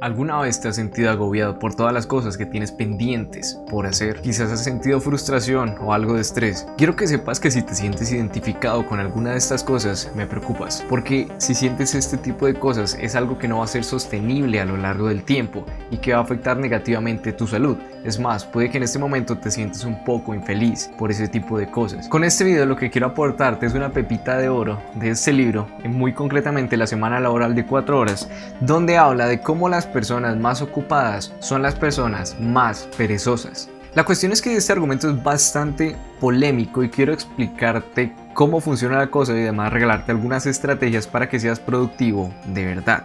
¿Alguna vez te has sentido agobiado por todas las cosas que tienes pendientes por hacer? Quizás has sentido frustración o algo de estrés. Quiero que sepas que si te sientes identificado con alguna de estas cosas, me preocupas. Porque si sientes este tipo de cosas, es algo que no va a ser sostenible a lo largo del tiempo y que va a afectar negativamente tu salud. Es más, puede que en este momento te sientes un poco infeliz por ese tipo de cosas. Con este video lo que quiero aportarte es una pepita de oro de este libro, muy concretamente la semana laboral de 4 horas, donde habla de cómo las personas más ocupadas son las personas más perezosas. La cuestión es que este argumento es bastante polémico y quiero explicarte cómo funciona la cosa y además regalarte algunas estrategias para que seas productivo de verdad.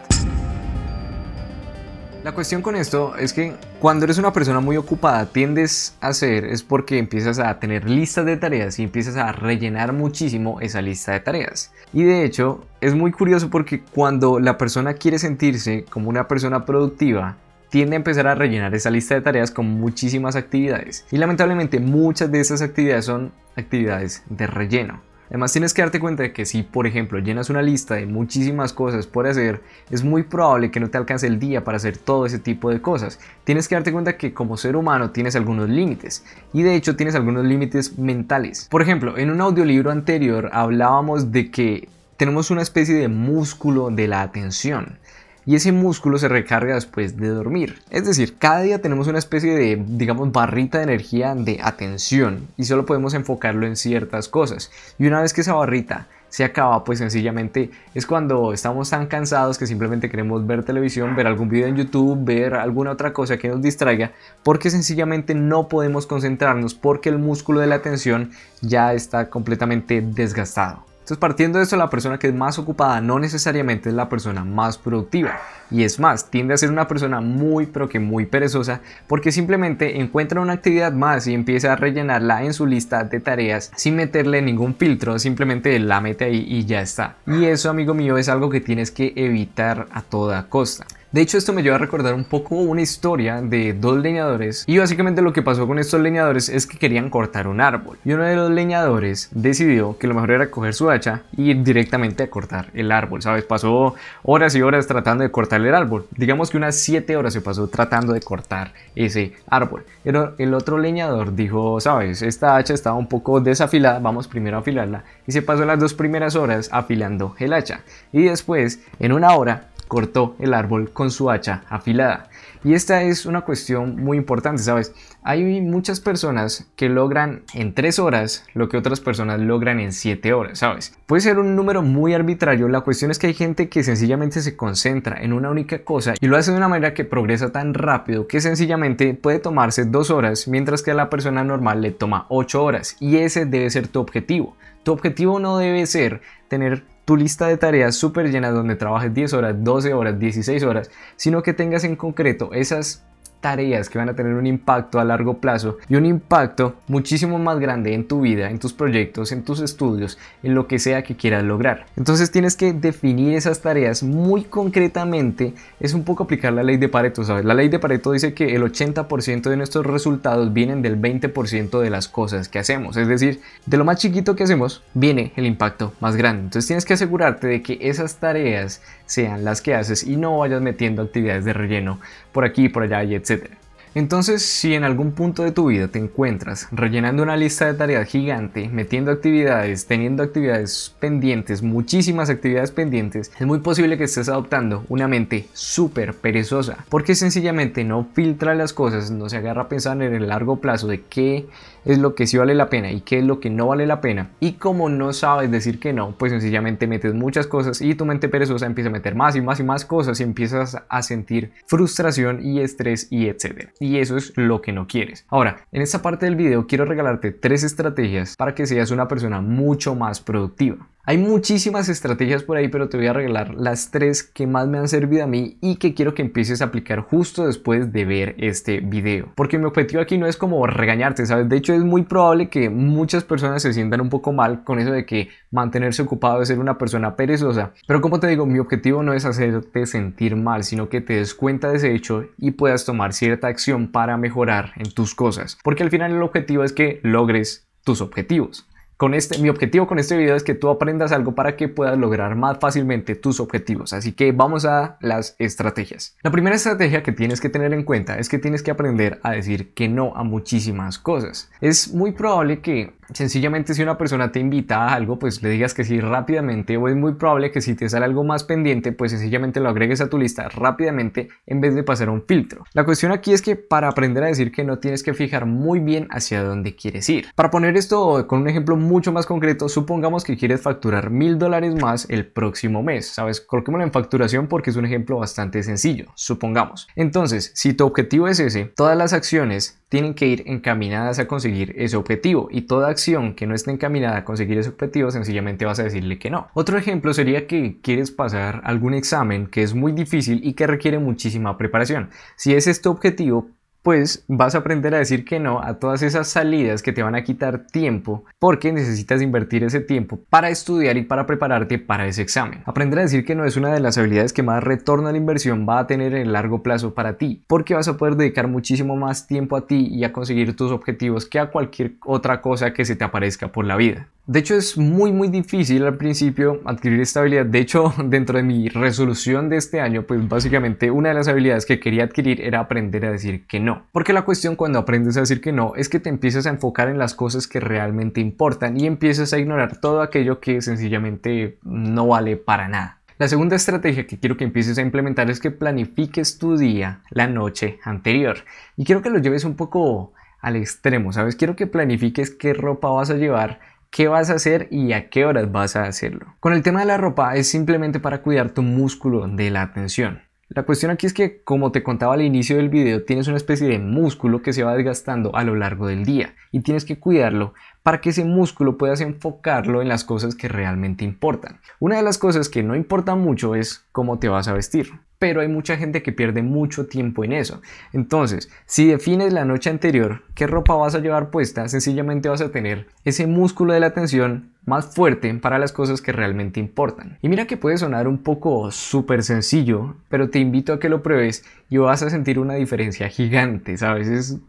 La cuestión con esto es que cuando eres una persona muy ocupada tiendes a hacer es porque empiezas a tener listas de tareas y empiezas a rellenar muchísimo esa lista de tareas. Y de hecho es muy curioso porque cuando la persona quiere sentirse como una persona productiva, tiende a empezar a rellenar esa lista de tareas con muchísimas actividades. Y lamentablemente muchas de esas actividades son actividades de relleno. Además tienes que darte cuenta de que si, por ejemplo, llenas una lista de muchísimas cosas por hacer, es muy probable que no te alcance el día para hacer todo ese tipo de cosas. Tienes que darte cuenta que como ser humano tienes algunos límites y de hecho tienes algunos límites mentales. Por ejemplo, en un audiolibro anterior hablábamos de que tenemos una especie de músculo de la atención y ese músculo se recarga después de dormir. Es decir, cada día tenemos una especie de, digamos, barrita de energía de atención y solo podemos enfocarlo en ciertas cosas. Y una vez que esa barrita se acaba, pues sencillamente es cuando estamos tan cansados que simplemente queremos ver televisión, ver algún video en YouTube, ver alguna otra cosa que nos distraiga, porque sencillamente no podemos concentrarnos porque el músculo de la atención ya está completamente desgastado. Entonces, partiendo de esto, la persona que es más ocupada no necesariamente es la persona más productiva. Y es más, tiende a ser una persona muy, pero que muy perezosa, porque simplemente encuentra una actividad más y empieza a rellenarla en su lista de tareas sin meterle ningún filtro, simplemente la mete ahí y ya está. Y eso, amigo mío, es algo que tienes que evitar a toda costa. De hecho, esto me lleva a recordar un poco una historia de dos leñadores y básicamente lo que pasó con estos leñadores es que querían cortar un árbol y uno de los leñadores decidió que lo mejor era coger su hacha y ir directamente a cortar el árbol, ¿sabes? Pasó horas y horas tratando de cortar el árbol. Digamos que unas 7 horas se pasó tratando de cortar ese árbol. Pero el otro leñador dijo, ¿sabes? Esta hacha estaba un poco desafilada, vamos primero a afilarla y se pasó las dos primeras horas afilando el hacha y después en una hora cortó el árbol con su hacha afilada. Y esta es una cuestión muy importante, ¿sabes? Hay muchas personas que logran en 3 horas lo que otras personas logran en 7 horas, ¿sabes? Puede ser un número muy arbitrario, la cuestión es que hay gente que sencillamente se concentra en una única cosa y lo hace de una manera que progresa tan rápido que sencillamente puede tomarse 2 horas, mientras que a la persona normal le toma 8 horas. Y ese debe ser tu objetivo. Tu objetivo no debe ser tener tu lista de tareas súper llena donde trabajes 10 horas, 12 horas, 16 horas, sino que tengas en concreto esas tareas que van a tener un impacto a largo plazo y un impacto muchísimo más grande en tu vida, en tus proyectos, en tus estudios, en lo que sea que quieras lograr. Entonces tienes que definir esas tareas muy concretamente. Es un poco aplicar la ley de Pareto, ¿sabes? La ley de Pareto dice que el 80% de nuestros resultados vienen del 20% de las cosas que hacemos. Es decir, de lo más chiquito que hacemos viene el impacto más grande. Entonces tienes que asegurarte de que esas tareas sean las que haces y no vayas metiendo actividades de relleno por aquí, por allá y etc. Entonces, si en algún punto de tu vida te encuentras rellenando una lista de tareas gigante, metiendo actividades, teniendo actividades pendientes, muchísimas actividades pendientes, es muy posible que estés adoptando una mente súper perezosa, porque sencillamente no filtra las cosas, no se agarra a pensar en el largo plazo de qué es lo que sí vale la pena y qué es lo que no vale la pena. Y como no sabes decir que no, pues sencillamente metes muchas cosas y tu mente perezosa empieza a meter más y más y más cosas y empiezas a sentir frustración y estrés y etcétera. Y eso es lo que no quieres. Ahora, en esta parte del video quiero regalarte tres estrategias para que seas una persona mucho más productiva. Hay muchísimas estrategias por ahí, pero te voy a regalar las tres que más me han servido a mí y que quiero que empieces a aplicar justo después de ver este video. Porque mi objetivo aquí no es como regañarte, ¿sabes? De hecho es muy probable que muchas personas se sientan un poco mal con eso de que mantenerse ocupado es ser una persona perezosa. Pero como te digo, mi objetivo no es hacerte sentir mal, sino que te des cuenta de ese hecho y puedas tomar cierta acción para mejorar en tus cosas. Porque al final el objetivo es que logres tus objetivos. Este, mi objetivo con este video es que tú aprendas algo para que puedas lograr más fácilmente tus objetivos. Así que vamos a las estrategias. La primera estrategia que tienes que tener en cuenta es que tienes que aprender a decir que no a muchísimas cosas. Es muy probable que Sencillamente si una persona te invita a algo, pues le digas que sí rápidamente o es muy probable que si te sale algo más pendiente, pues sencillamente lo agregues a tu lista rápidamente en vez de pasar a un filtro. La cuestión aquí es que para aprender a decir que no tienes que fijar muy bien hacia dónde quieres ir. Para poner esto con un ejemplo mucho más concreto, supongamos que quieres facturar mil dólares más el próximo mes. Sabes, coloquémoslo en facturación porque es un ejemplo bastante sencillo, supongamos. Entonces, si tu objetivo es ese, todas las acciones tienen que ir encaminadas a conseguir ese objetivo y toda acción que no esté encaminada a conseguir ese objetivo sencillamente vas a decirle que no. Otro ejemplo sería que quieres pasar algún examen que es muy difícil y que requiere muchísima preparación. Si es tu objetivo, pues vas a aprender a decir que no a todas esas salidas que te van a quitar tiempo porque necesitas invertir ese tiempo para estudiar y para prepararte para ese examen. Aprender a decir que no es una de las habilidades que más retorno a la inversión va a tener en el largo plazo para ti porque vas a poder dedicar muchísimo más tiempo a ti y a conseguir tus objetivos que a cualquier otra cosa que se te aparezca por la vida. De hecho es muy muy difícil al principio adquirir esta habilidad. De hecho dentro de mi resolución de este año pues básicamente una de las habilidades que quería adquirir era aprender a decir que no. Porque la cuestión cuando aprendes a decir que no es que te empiezas a enfocar en las cosas que realmente importan y empiezas a ignorar todo aquello que sencillamente no vale para nada. La segunda estrategia que quiero que empieces a implementar es que planifiques tu día la noche anterior. Y quiero que lo lleves un poco al extremo, ¿sabes? Quiero que planifiques qué ropa vas a llevar qué vas a hacer y a qué horas vas a hacerlo. Con el tema de la ropa es simplemente para cuidar tu músculo de la atención. La cuestión aquí es que, como te contaba al inicio del video, tienes una especie de músculo que se va desgastando a lo largo del día y tienes que cuidarlo para que ese músculo puedas enfocarlo en las cosas que realmente importan. Una de las cosas que no importa mucho es cómo te vas a vestir pero hay mucha gente que pierde mucho tiempo en eso. Entonces, si defines la noche anterior qué ropa vas a llevar puesta, sencillamente vas a tener ese músculo de la atención más fuerte para las cosas que realmente importan. Y mira que puede sonar un poco súper sencillo, pero te invito a que lo pruebes y vas a sentir una diferencia gigante, ¿sabes? Es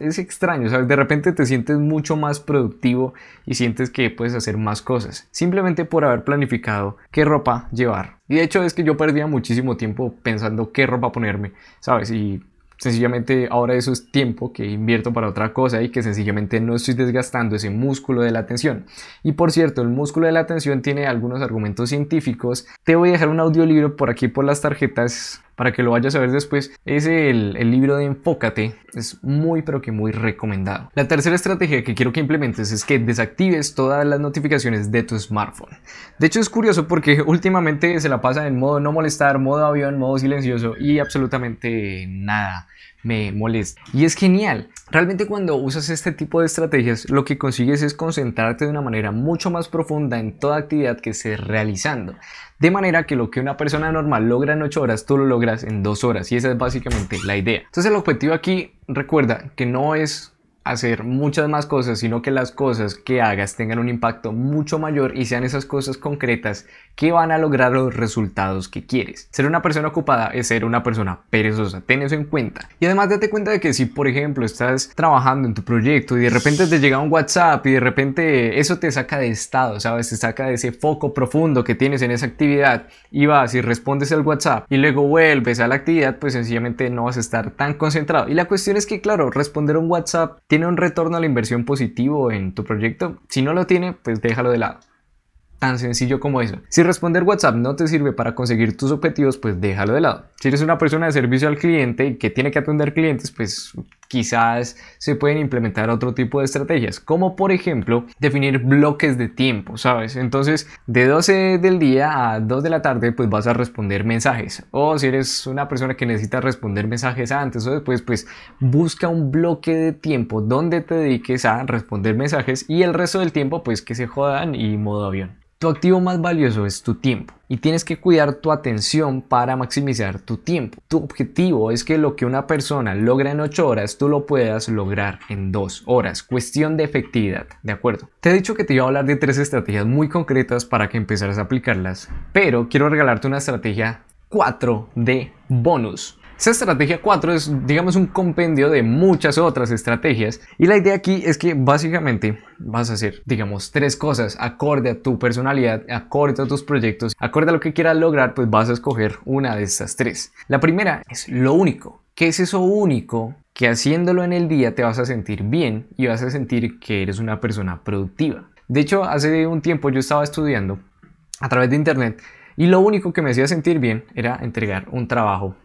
es extraño, ¿sabes? De repente te sientes mucho más productivo y sientes que puedes hacer más cosas, simplemente por haber planificado qué ropa llevar. Y de hecho es que yo perdía muchísimo tiempo pensando qué ropa ponerme, ¿sabes? Y sencillamente ahora eso es tiempo que invierto para otra cosa y que sencillamente no estoy desgastando ese músculo de la atención. Y por cierto, el músculo de la atención tiene algunos argumentos científicos. Te voy a dejar un audiolibro por aquí por las tarjetas para que lo vayas a ver después, es el, el, libro de Enfócate. Es muy pero que muy recomendado. La tercera estrategia que quiero que implementes es que desactives todas las notificaciones de tu smartphone. De hecho es curioso porque últimamente se la pasa en modo no molestar, modo avión, modo silencioso y absolutamente nada me molesta. Y es genial. Realmente cuando usas este tipo de estrategias lo que consigues es concentrarte de una manera mucho más profunda en toda actividad que estés realizando. De manera que lo que una persona normal logra en 8 horas, tú lo logras en 2 horas. Y esa es básicamente la idea. Entonces el objetivo aquí, recuerda que no es hacer muchas más cosas, sino que las cosas que hagas tengan un impacto mucho mayor y sean esas cosas concretas que van a lograr los resultados que quieres. Ser una persona ocupada es ser una persona perezosa, ten eso en cuenta. Y además date cuenta de que si por ejemplo estás trabajando en tu proyecto y de repente te llega un WhatsApp y de repente eso te saca de estado, ¿sabes? Te saca de ese foco profundo que tienes en esa actividad y vas y respondes el WhatsApp y luego vuelves a la actividad, pues sencillamente no vas a estar tan concentrado. Y la cuestión es que, claro, responder un WhatsApp tiene un retorno a la inversión positivo en tu proyecto. Si no lo tiene, pues déjalo de lado. Tan sencillo como eso. Si responder WhatsApp no te sirve para conseguir tus objetivos, pues déjalo de lado. Si eres una persona de servicio al cliente y que tiene que atender clientes, pues quizás se pueden implementar otro tipo de estrategias, como por ejemplo definir bloques de tiempo, ¿sabes? Entonces, de 12 del día a 2 de la tarde, pues vas a responder mensajes. O si eres una persona que necesita responder mensajes antes o después, pues busca un bloque de tiempo donde te dediques a responder mensajes y el resto del tiempo, pues que se jodan y modo avión. Tu activo más valioso es tu tiempo y tienes que cuidar tu atención para maximizar tu tiempo. Tu objetivo es que lo que una persona logra en 8 horas tú lo puedas lograr en 2 horas. Cuestión de efectividad, ¿de acuerdo? Te he dicho que te iba a hablar de tres estrategias muy concretas para que empezaras a aplicarlas, pero quiero regalarte una estrategia 4 de bonus. Esa estrategia 4 es, digamos, un compendio de muchas otras estrategias. Y la idea aquí es que básicamente vas a hacer, digamos, tres cosas acorde a tu personalidad, acorde a tus proyectos, acorde a lo que quieras lograr, pues vas a escoger una de estas tres. La primera es lo único. ¿Qué es eso único que haciéndolo en el día te vas a sentir bien y vas a sentir que eres una persona productiva? De hecho, hace un tiempo yo estaba estudiando a través de internet y lo único que me hacía sentir bien era entregar un trabajo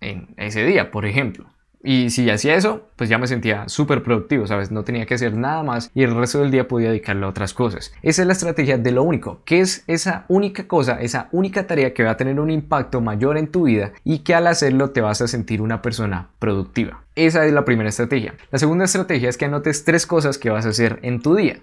en ese día, por ejemplo. Y si hacía eso, pues ya me sentía súper productivo, ¿sabes? No tenía que hacer nada más y el resto del día podía dedicarle a otras cosas. Esa es la estrategia de lo único, que es esa única cosa, esa única tarea que va a tener un impacto mayor en tu vida y que al hacerlo te vas a sentir una persona productiva. Esa es la primera estrategia. La segunda estrategia es que anotes tres cosas que vas a hacer en tu día.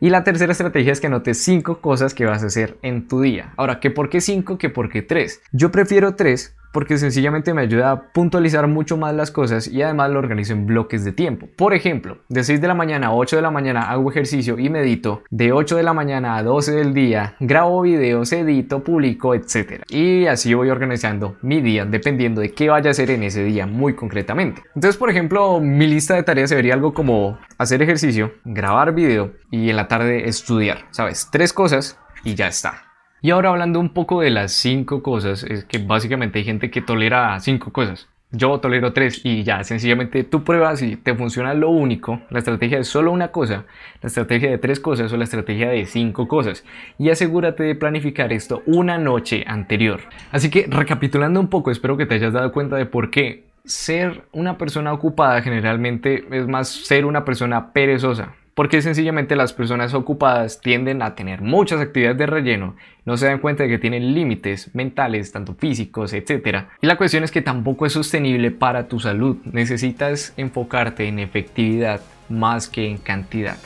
Y la tercera estrategia es que anotes cinco cosas que vas a hacer en tu día. Ahora, ¿qué por qué cinco que por qué tres? Yo prefiero tres porque sencillamente me ayuda a puntualizar mucho más las cosas y además lo organizo en bloques de tiempo. Por ejemplo, de 6 de la mañana a 8 de la mañana hago ejercicio y medito, de 8 de la mañana a 12 del día grabo videos, edito, publico, etc. Y así voy organizando mi día dependiendo de qué vaya a hacer en ese día muy concretamente. Entonces, por ejemplo, mi lista de tareas sería algo como hacer ejercicio, grabar video y en la tarde estudiar, ¿sabes? Tres cosas y ya está. Y ahora hablando un poco de las cinco cosas, es que básicamente hay gente que tolera cinco cosas. Yo tolero tres y ya, sencillamente tú pruebas y te funciona lo único, la estrategia de solo una cosa, la estrategia de tres cosas o la estrategia de cinco cosas. Y asegúrate de planificar esto una noche anterior. Así que recapitulando un poco, espero que te hayas dado cuenta de por qué ser una persona ocupada generalmente es más ser una persona perezosa porque sencillamente las personas ocupadas tienden a tener muchas actividades de relleno, no se dan cuenta de que tienen límites mentales, tanto físicos, etc. Y la cuestión es que tampoco es sostenible para tu salud, necesitas enfocarte en efectividad más que en cantidad.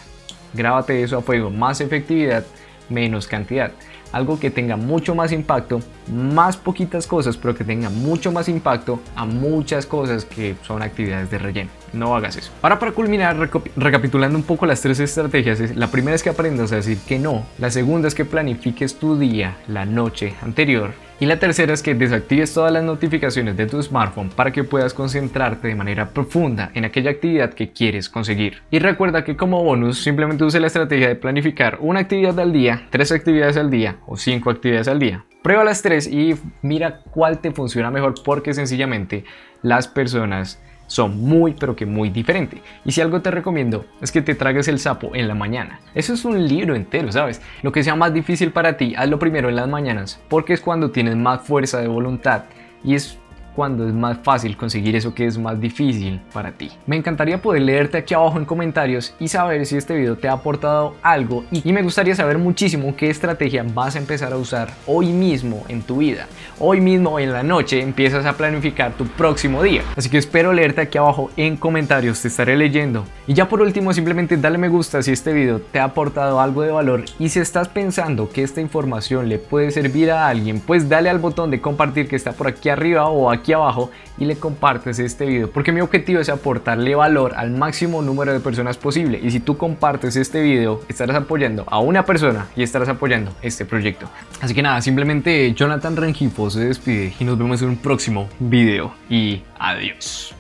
Grábate eso a fuego, más efectividad, menos cantidad algo que tenga mucho más impacto, más poquitas cosas, pero que tenga mucho más impacto a muchas cosas que son actividades de relleno. No hagas eso. Ahora para culminar, recapitulando un poco las tres estrategias, la primera es que aprendas a decir que no, la segunda es que planifiques tu día la noche anterior y la tercera es que desactives todas las notificaciones de tu smartphone para que puedas concentrarte de manera profunda en aquella actividad que quieres conseguir. Y recuerda que como bonus simplemente use la estrategia de planificar una actividad al día, tres actividades al día o cinco actividades al día. Prueba las tres y mira cuál te funciona mejor porque sencillamente las personas son muy pero que muy diferentes. Y si algo te recomiendo es que te tragues el sapo en la mañana. Eso es un libro entero, ¿sabes? Lo que sea más difícil para ti, hazlo primero en las mañanas, porque es cuando tienes más fuerza de voluntad y es cuando es más fácil conseguir eso que es más difícil para ti. Me encantaría poder leerte aquí abajo en comentarios y saber si este video te ha aportado algo y, me gustaría saber muchísimo qué estrategia vas a empezar a usar hoy mismo en tu vida. Hoy mismo en la noche empiezas a planificar tu próximo día. Así que espero leerte aquí abajo en comentarios, te estaré leyendo. Y ya por último simplemente dale me gusta si este video te ha aportado algo de valor y si estás pensando que esta información le puede servir a alguien, pues dale al botón de compartir que está por aquí arriba o abajo y le compartes este video porque mi objetivo es aportarle valor al máximo número de personas posible. Y si tú compartes este video estarás apoyando a una persona y estarás apoyando este proyecto. Así que nada simplemente Jonathan Rengifo se despide y nos vemos en un próximo video. Y adiós